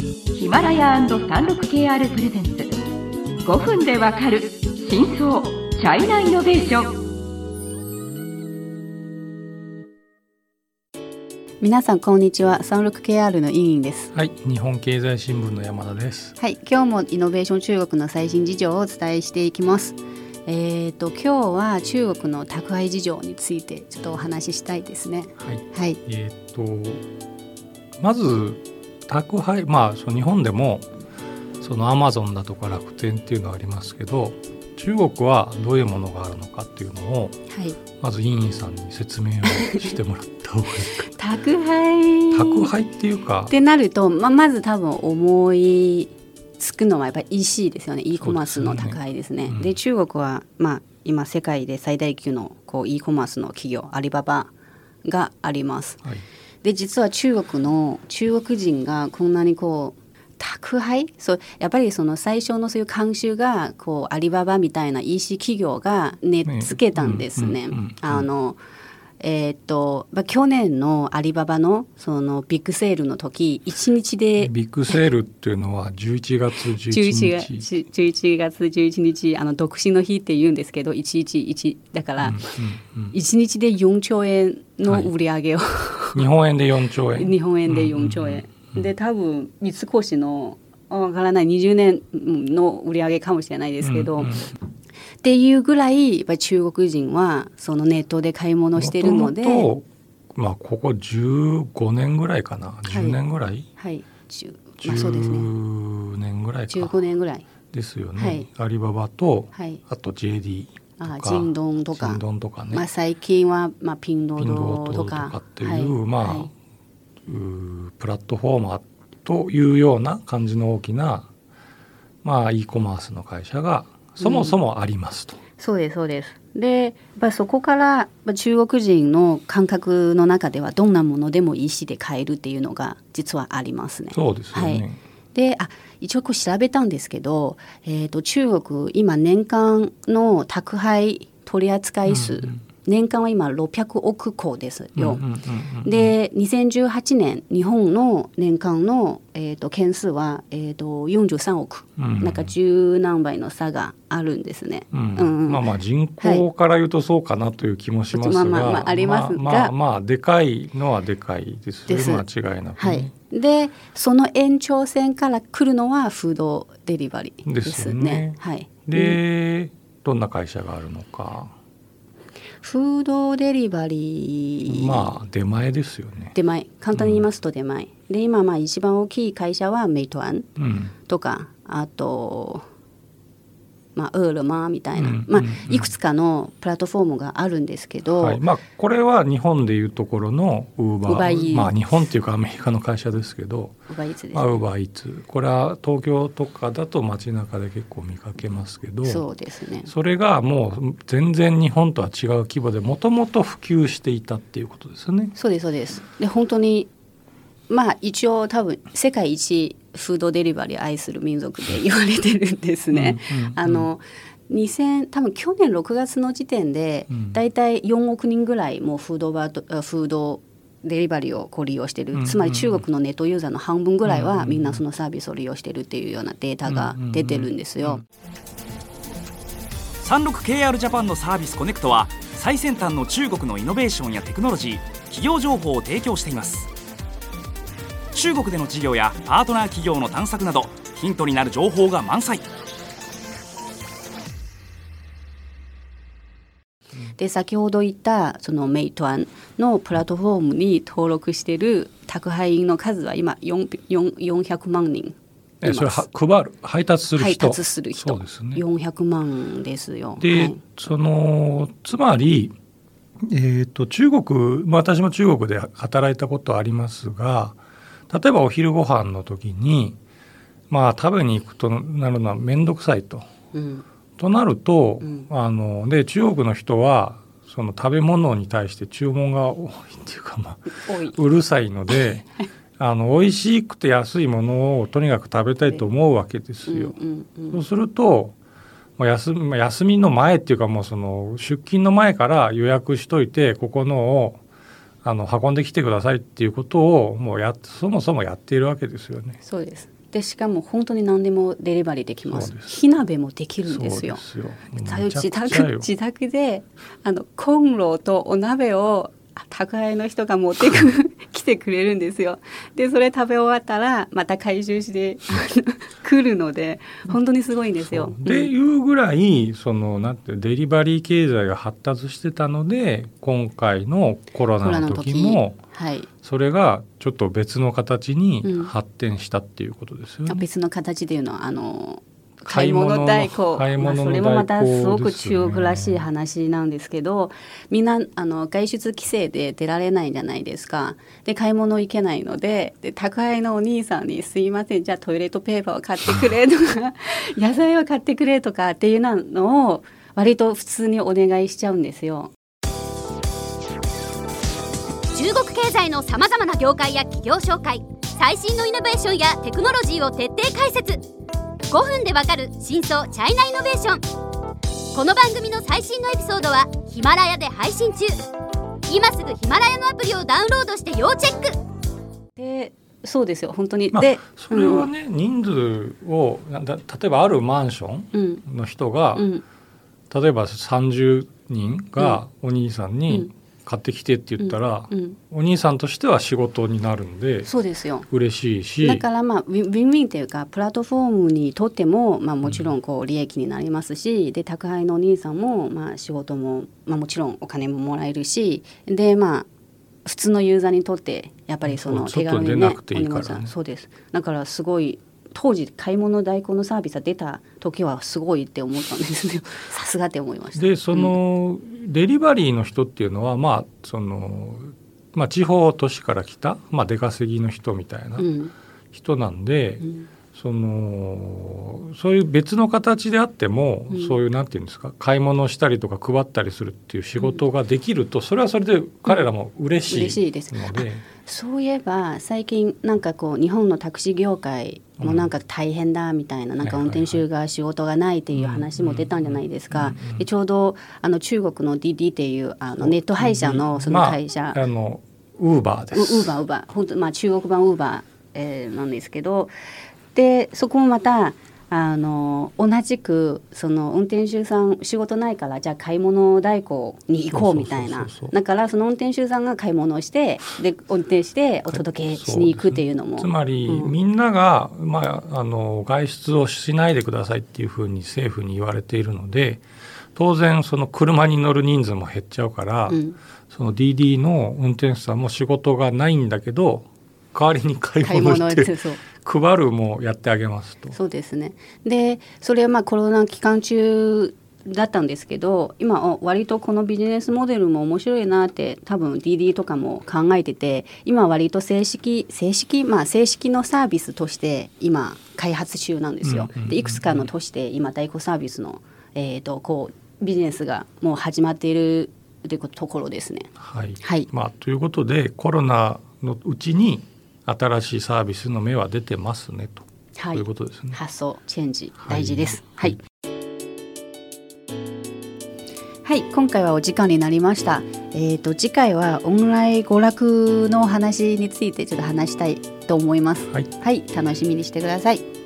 ヒマラヤ &36KR プレゼンツ。5分でわかる真相チャイナイノベーション。皆さんこんにちは。36KR の委員です。はい、日本経済新聞の山田です。はい今日もイノベーション中国の最新事情をお伝えしていきます。えー、と今日は中国の宅配事情についてちょっとお話ししたいですね。はい、はい。えっ、とまず宅配まあその日本でもそのアマゾンだとか楽天っていうのはありますけど、中国はどういうものがあるのかっていうのをはいまず委員さんに説明をしてもらった方がいいか。宅配宅配っていうかっ、てなると、ままず多分思いつくのはやっぱり EC ですよね e コマースの宅配ですね。うんで中国は、まあ、今世界で最大級のこう e コマースの企業アリババがあります。はい、で実は中国の中国人がこんなにこう宅配？そうやっぱりその最初のそういう慣習がこうアリババみたいな EC 企業が根付けたんですね。あのえーっとまあ去年のアリババのそのビッグセールの時1日でビッグセールっていうのは11月11 11月日。11月11日あの独身の日って言うんですけど111だからうんうんうん。1日で4兆円の売り上げを、日本円で4兆円。日本円で4兆円、で多分三越のわからない20年の売り上げかもしれないですけど、うんうんっていうぐらいやっぱり中国人はそのネットで買い物してるので。まあここ15年ぐらいかな。10年ぐらい、はい、10まあ、そうですね。10年ぐらいか。15年ぐらい。ですよね、はい。アリババと、はい。あと JD あジンドンとかジンドンとかね、まあ、最近は、まあ、ピンドーととかかっていう、はいまあ、はいうープラットフォーマーというような感じの大きなまあ e コマースの会社がそもそもありますと。そうですそうですでやっぱりそこから中国人の感覚の中ではどんなものでも EC で買えるっていうのが実はありますね。そうですよね。はいであ一応こう調べたんですけど、えー、と中国今年間の宅配取扱い数、年間は今600億個ですよ。うんうんうんうんで2018年日本の年間の、えー、と件数は、えー、と43億、うん。なんか十何倍の差があるんですね。うん。うんうん。まあまあ人口から言うとそうかなという気もしますが、まあまあまあありますが。まあまあまあでかいのはでかいですよです。間違いなくは。ねい、でその延長線から来るのはフードデリバリーですね。でね。はい、で、どんな会社があるのかフードデリバリー、まあ出前ですよね。出前。簡単に言いますと出前、で今まあ一番大きい会社はメイトアンうん。とかあとまあウールマーみたいな、うんまあいくつかのプラットフォームがあるんですけど、はい、まあこれは日本でいうところのウーバー。まあ日本っていうかアメリカの会社ですけど、ウーバーイーツですまあ、ウーバーイーツ。これは東京とかだと街中で結構見かけますけどそうですね。それがもう全然日本とは違う規模でもともと普及していたっていうことですよね。そうですそうです。で本当にまあ一応多分世界一フードデリバリー愛する民族で言われてるんですね。あの2000多分去年6月の時点でうんだいたい4億人ぐらいもうフードバートあフードデリバリーをこう利用してる、つまり中国のネットユーザーの半分ぐらいはみんなそのサービスを利用してるっていうようなデータが出てるんですよ。36KR ジャパンのサービスコネクトは最先端の中国のイノベーションやテクノロジー企業情報を提供しています中国での事業やパートナー企業の探索などヒントになる情報が満載。で先ほど言ったそのメイトアンのプラットフォームに登録してる宅配員の数は今4 4 400万人いえそれは配る配達する配人達する人。そうですね。400万ですよ。で、はい。そのつまり、えー、と中国、まあ、私も中国で働いたことありますが例えばお昼ご飯の時にまあ食べに行くとなるのは面倒くさいと。うんとなると、うんあので中国の人はその食べ物に対して注文が多いっていうか、まあ、うるさいので あの美味しくて安いものをとにかく食べたいと思うわけですよ。うんうんそうするともう休みの前っていうかもうその出勤の前から予約しといてここのをあの運んできてくださいっていうことをもうやそもそもやっているわけですよね。そうです。でしかも本当に何でもデリバリーできます。火鍋もできるんですよ。自宅自宅であのコンロとお鍋を宅配の人が持ってく来てくれるんですよ。でそれ食べ終わったらまた回収して来るので本当にすごいんですよ。でいうぐらいそのなんてデリバリー経済が発達してたので今回のコロナの時もはい、それがちょっと別の形にうん発展したっていうことですよね。別の形でいうのはあの買い物代行買い物のまあ、それもまたすごく中国らしい話なんですけどみんなあの外出規制で出られないじゃないですかで買い物行けないのでで宅配のお兄さんに「すいませんじゃあトイレットペーパーを買ってくれ」とか「野菜を買ってくれ」とかっていうのを割と普通にお願いしちゃうんですよ。中国経済のさまざまな業界や企業紹介最新のイノベーションやテクノロジーを徹底解説5分でわかる真相チャイナイノベーション。この番組の最新のエピソードはヒマラヤで配信中。今すぐヒマラヤのアプリをダウンロードして要チェック。でそうですよ。本当に。まあでそれはね、人数を例えばあるマンションうん。の人が、うん。例えば30人がお兄さんうにん買ってきてって言ったら、うん、お兄さんとしては仕事になるんでそうですよ。嬉しいし。だからまあウィンウィンウィンっていうかプラットフォームにとっても、まあ、もちろんこう利益になりますし、で宅配のお兄さんもまあ仕事も、まあ、もちろんお金ももらえるしでまあ普通のユーザーにとってやっぱりその手軽にねね。そうです。だからすごい当時買い物代行のサービスが出た時はすごいって思ったんですね。さすがって思いました。でその、デリバリーの人っていうのはまあその、まあ、地方都市から来た、まあ、出稼ぎの人みたいなうん。人なんで、うんそのそういう別の形であっても、うん。そういうなんていうんですか買い物したりとか配ったりするっていう仕事ができると、それはそれで彼らも嬉しい嬉しいです。ので、そういえば最近なんかこう日本のタクシー業界もなんか大変だみたいな,、なんか運転手が仕事がないっていう話も出たんじゃないですか。でちょうどあの中国の DD っていうあのネット配車のその会社、まあ、あのウーバーでウす。ーバーウーバー。本当まあ中国版ウーバー、えーなんですけどでそこもまたあの同じくその運転手さん仕事ないからじゃあ買い物代行に行こうみたいな。だからその運転手さんが買い物をしてで運転してお届けしに行くっていうのも。つまり、うん。みんなが、まあ、あの外出をしないでくださいっていうふうに政府に言われているので当然その車に乗る人数も減っちゃうから、うん。その DD の運転手さんも仕事がないんだけど代わりに買い物して配るもやってあげますと。そうですね。でそれはまあコロナ期間中だったんですけど今お割とこのビジネスモデルも面白いなって多分 DD とかも考えてて今割と正式正式まあ正式のサービスとして今開発中なんですよ。でいくつかの都市で今代行サービスの、えー、とこうビジネスがもう始まっているというところですね。はい。はい。まあ、ということでコロナのうちに新しいサービスの芽は出てますねと、はいいうことですね。発想チェンジはい大事です。はい。はい、今回はお時間になりました。えっ、と次回はオンライン娯楽の話についてちょっと話したいと思います。はいはい、楽しみにしてください。